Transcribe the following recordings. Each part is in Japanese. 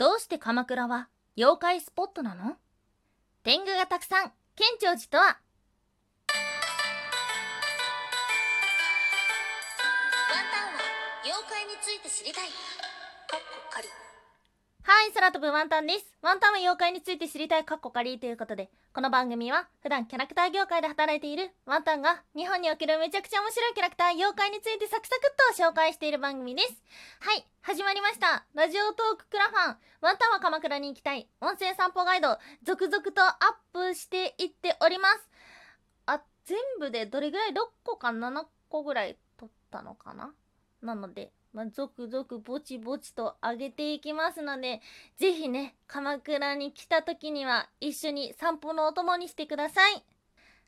どうして鎌倉は妖怪スポットなの？天狗がたくさん、県庁寺とは？ワンタンは妖怪について知りたい。はい、空飛ぶワンタンです。ワンタンは妖怪について知りたいカッコカリということで、この番組は普段キャラクター業界で働いているワンタンが日本におけるめちゃくちゃ面白いキャラクター妖怪についてサクサクっと紹介している番組です。はい、始まりました。ラジオトーククラファン。ワンタンは鎌倉に行きたい。音声散歩ガイド、続々とアップしていっております。あ、全部でどれぐらい ?6 個か7個ぐらい撮ったのかななので、まあ、続々ぼちぼちと上げていきますので、ぜひね、鎌倉に来た時には一緒に散歩のお供にしてください。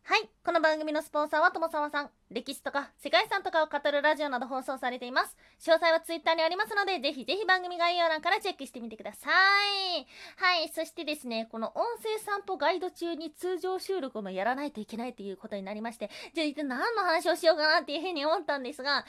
はい。この番組のスポンサーは友沢さん。歴史とか世界遺産とかを語るラジオなど放送されています。詳細はツイッターにありますので、ぜひぜひ番組概要欄からチェックしてみてください。はい。そしてですね、この音声散歩ガイド中に通常収録もやらないといけないということになりまして、じゃあ一体何の話をしようかなっていうふうに思ったんですが、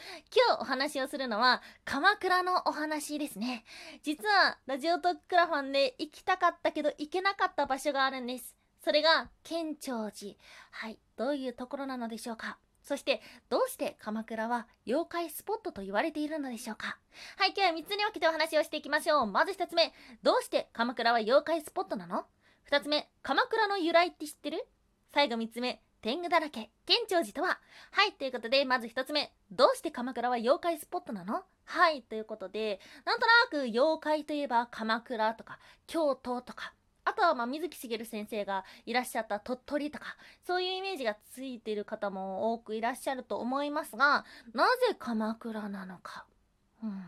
今日お話をするのは、鎌倉のお話ですね。実は、ラジオトーククラファンで行きたかったけど行けなかった場所があるんです。それが、県庁寺。はい。どういうところなのでしょうかそして、どうして鎌倉は妖怪スポットと言われているのでしょうかはい、今日は3つに分けてお話をしていきましょう。まず1つ目、どうして鎌倉は妖怪スポットなの ?2 つ目、鎌倉の由来って知ってる？最後3つ目、天狗だらけ、県庁寺とは？はい、ということで、まず1つ目、どうして鎌倉は妖怪スポットなの？はい、ということで、なんとなく妖怪といえば鎌倉とか京都とか、あとはまあ水木しげる先生がいらっしゃった鳥取とか、そういうイメージがついてる方も多くいらっしゃると思いますが、なぜ鎌倉なのか。うん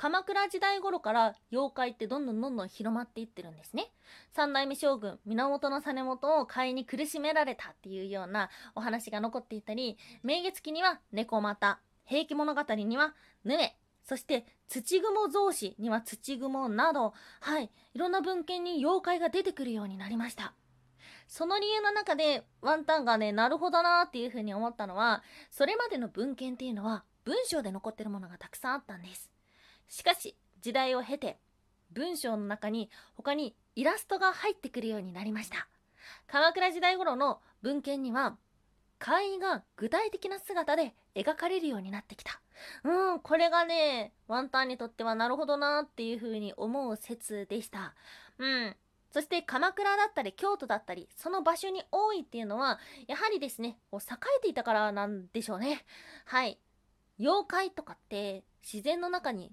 鎌倉時代頃から妖怪ってどんどんどんどん広まっていってるんですね。三代目将軍源実朝を買いに苦しめられたっていうようなお話が残っていたり、明月記には猫又、平家物語にはヌエ、そして土雲造詞には土雲など、はい、いろんな文献に妖怪が出てくるようになりました。その理由の中でワンタンがね、なるほどなーっていうふうに思ったのは、それまでの文献っていうのは文章で残ってるものがたくさんあったんです。しかし、時代を経て、文章の中に他にイラストが入ってくるようになりました。鎌倉時代頃の文献には、怪異が具体的な姿で描かれるようになってきた。うん、これがね、ワンタンにとってはなるほどなっていう風に思う説でした。うん。そして鎌倉だったり京都だったり、その場所に多いっていうのは、やはりですね、こう栄えていたからなんでしょうね。はい。妖怪とかって自然の中に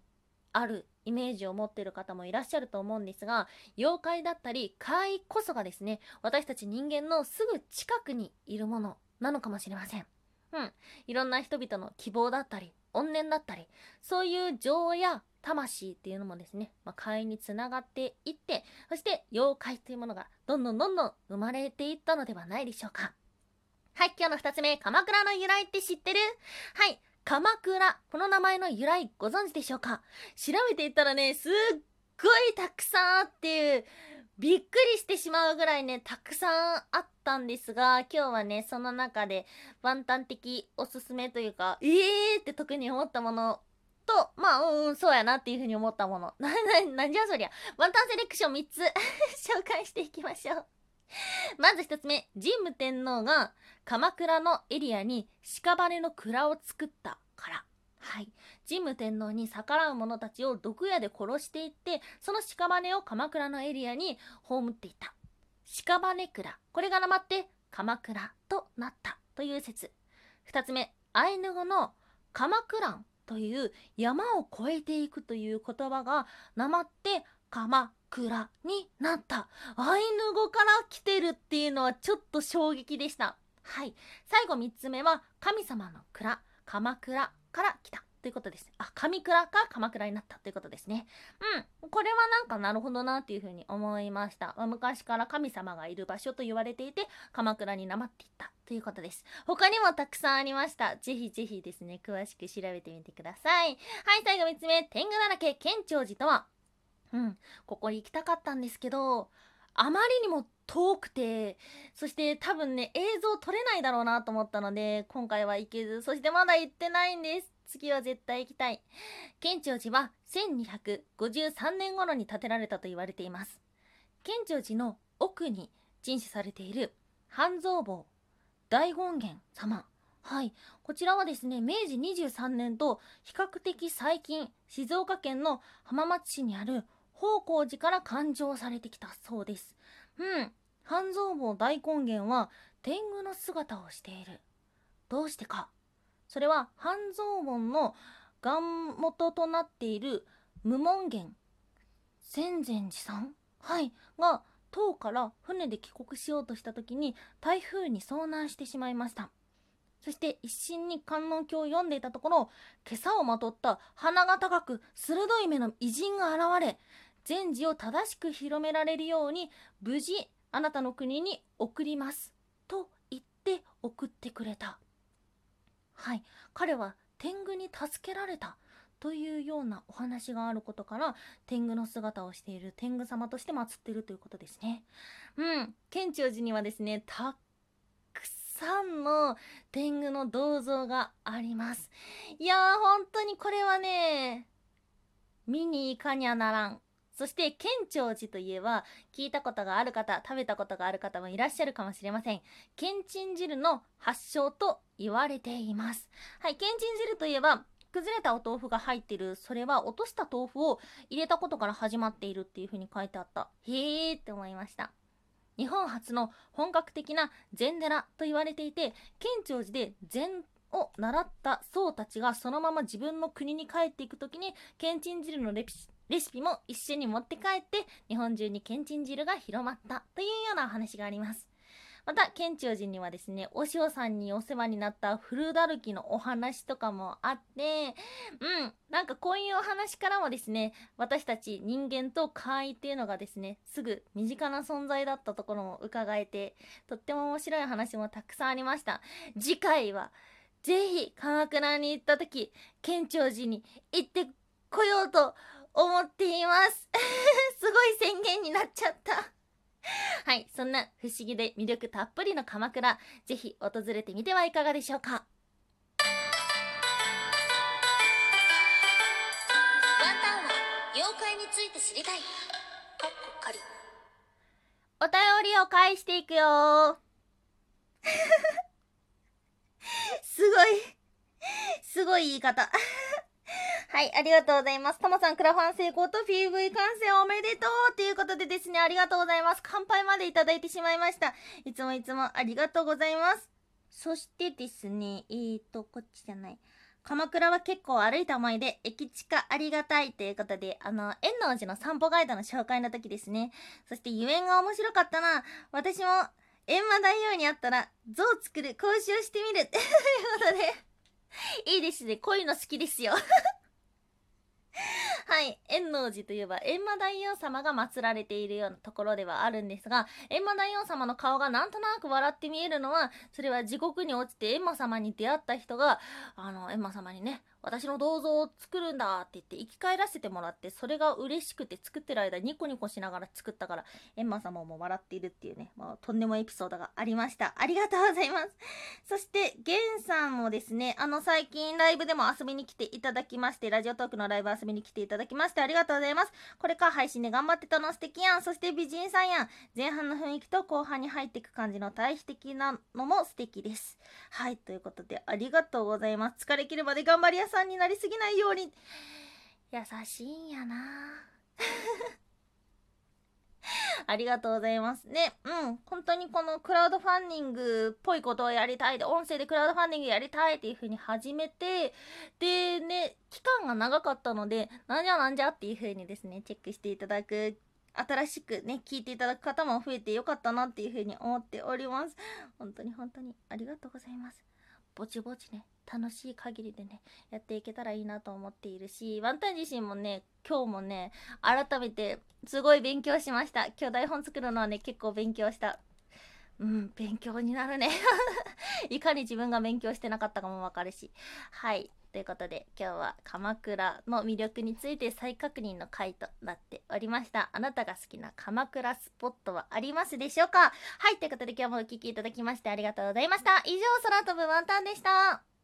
あるイメージを持ってる方もいらっしゃると思うんですが、妖怪だったり怪こそがですね、私たち人間のすぐ近くにいるものなのかもしれません。うん。いろんな人々の希望だったり、怨念だったり、そういう情や魂っていうのもですね、まあ、怪につながっていって、そして妖怪というものがどんどんどんどん生まれていったのではないでしょうか。はい、今日の二つ目、鎌倉の由来って知ってる？はい、鎌倉。この名前の由来ご存知でしょうか？調べていったらね、すっごいたくさんあっていう、びっくりしてしまうぐらいね、たくさんあったんですが、今日はね、その中で、ワンタン的おすすめというか、えーって特に思ったものと、まあ、うん、うん、そうやなっていうふうに思ったもの。な、な、なんじゃそりゃ。ワンタンセレクション3つ 紹介していきましょう。まず一つ目、神武天皇が鎌倉のエリアに屍の蔵を作ったから。はい。神武天皇に逆らう者たちを毒矢で殺していって、その屍を鎌倉のエリアに葬っていた。屍蔵。これがなまって鎌倉となったという説。二つ目、アイヌ語の鎌倉という山を越えていくという言葉がなまって鎌倉になった。アイヌ語から来てるっていうのはちょっと衝撃でした。はい。最後三つ目は神様の蔵、鎌倉から来た。ということです。あ、神倉か？鎌倉になったということですね。うん。これはなんかなるほどなっていうふうに思いました。ま昔から神様がいる場所と言われていて、鎌倉になまっていったということです。他にもたくさんありました。ぜひぜひですね、詳しく調べてみてください。はい、最後3つ目、天狗だらけ、県庁寺とは、うん、ここ行きたかったんですけど、あまりにも遠くて、そして多分ね、映像撮れないだろうなと思ったので、今回は行けず、そしてまだ行ってないんです。次は絶対行きたい。建長寺は1253年頃に建てられたと言われています。建長寺の奥に鎮守されている半蔵坊大権現様。はい。こちらはですね、明治23年と比較的最近、静岡県の浜松市にある宝光寺から誕生されてきたそうです。うん。半蔵坊大権現は天狗の姿をしている。どうしてか。それは半蔵門の元元となっている無門源千禅寺さん、はい、が唐から船で帰国しようとした時に台風に遭難してしまいました。そして一心に観音経を読んでいたところ、今朝をまとった鼻が高く鋭い目の偉人が現れ、禅師を正しく広められるように無事あなたの国に送ります。と言って送ってくれた。はい、彼は天狗に助けられたというようなお話があることから天狗の姿をしている天狗様として祀っているということですね。うん、建長寺にはですねたくさんの天狗の銅像があります。いやー本当にこれはね見に行かにゃならん。そして建長寺といえば聞いたことがある方食べたことがある方もいらっしゃるかもしれません。けんちん汁の発祥と言われています。はいけんちん汁といえば崩れたお豆腐が入っているそれは落とした豆腐を入れたことから始まっているっていう風に書いてあった。へーって思いました。日本初の本格的な禅寺と言われていて建長寺で禅を習った僧たちがそのまま自分の国に帰っていく時にけんちん汁のレシレシピも一緒に持って帰って日本中にけんちん汁が広まったというようなお話があります。また県庁寺にはですねお塩さんにお世話になった古だるきのお話とかもあってうんなんかこういうお話からもですね私たち人間と怪異っていうのがですねすぐ身近な存在だったところも伺えてとっても面白い話もたくさんありました。次回はぜひ鎌倉に行った時県庁寺に行ってこようと思っています。すごい宣言になっちゃった。はいそんな不思議で魅力たっぷりの鎌倉ぜひ訪れてみてはいかがでしょうか。ワンタンは妖怪について知りたい。かっこ仮。お便りを返していくよ。すごいすごい言い方 はい、ありがとうございます。ともさん、クラファン成功と PV 完成おめでとうということでですね、ありがとうございます。乾杯までいただいてしまいました。いつもいつもありがとうございます。そしてですね、えーと、こっちじゃない。鎌倉は結構歩いた思いで、駅地下ありがたいということで、あの、円王寺の散歩ガイドの紹介の時ですね。そして、ゆえんが面白かったな。私も、閻魔大王に会ったら、像を作る講習をしてみる。ということで、いいですね。こういうの好きですよ。はい。円王寺といえば、閻魔大王様が祀られているようなところではあるんですが、閻魔大王様の顔がなんとなく笑って見えるのは、それは地獄に落ちて閻魔様に出会った人が、あの、閻魔様にね、私の銅像を作るんだって言って生き返らせてもらって、それが嬉しくて作ってる間ニコニコしながら作ったから、閻魔様も笑っているっていうね、まあ、とんでもエピソードがありました。ありがとうございます。そして、ゲンさんもですね、あの、最近ライブでも遊びに来ていただきまして、ラジオトークのライブ遊びに来ていただきまして、ありがとうございます。これから配信で頑張ってたの素敵やん。そして美人さんやん。前半の雰囲気と後半に入っていく感じの対比的なのも素敵です。はい、ということで、ありがとうございます。疲れ切るまで頑張り屋さんになりすぎないように。優しいんやな ありがとうございます。ね、うん、本当にこのクラウドファンディングっぽいことをやりたいで、音声でクラウドファンディングやりたいっていう風に始めて、でね、期間が長かったので、なんじゃなんじゃっていう風にですね、チェックしていただく、新しくね、聞いていただく方も増えてよかったなっていう風に思っております。本当に本当にありがとうございます。ぼちぼちね、楽しい限りでね、やっていけたらいいなと思っているし、ワンタン自身もね、今日もね、改めてすごい勉強しました。今日台本作るのはね、結構勉強した。うん、勉強になるね。いかに自分が勉強してなかったかもわかるし。はい。ということで、今日は鎌倉の魅力について再確認の回となっておりました。あなたが好きな鎌倉スポットはありますでしょうか？はい。ということで今日もお聴きいただきましてありがとうございました。以上、空飛ぶワンタンでした。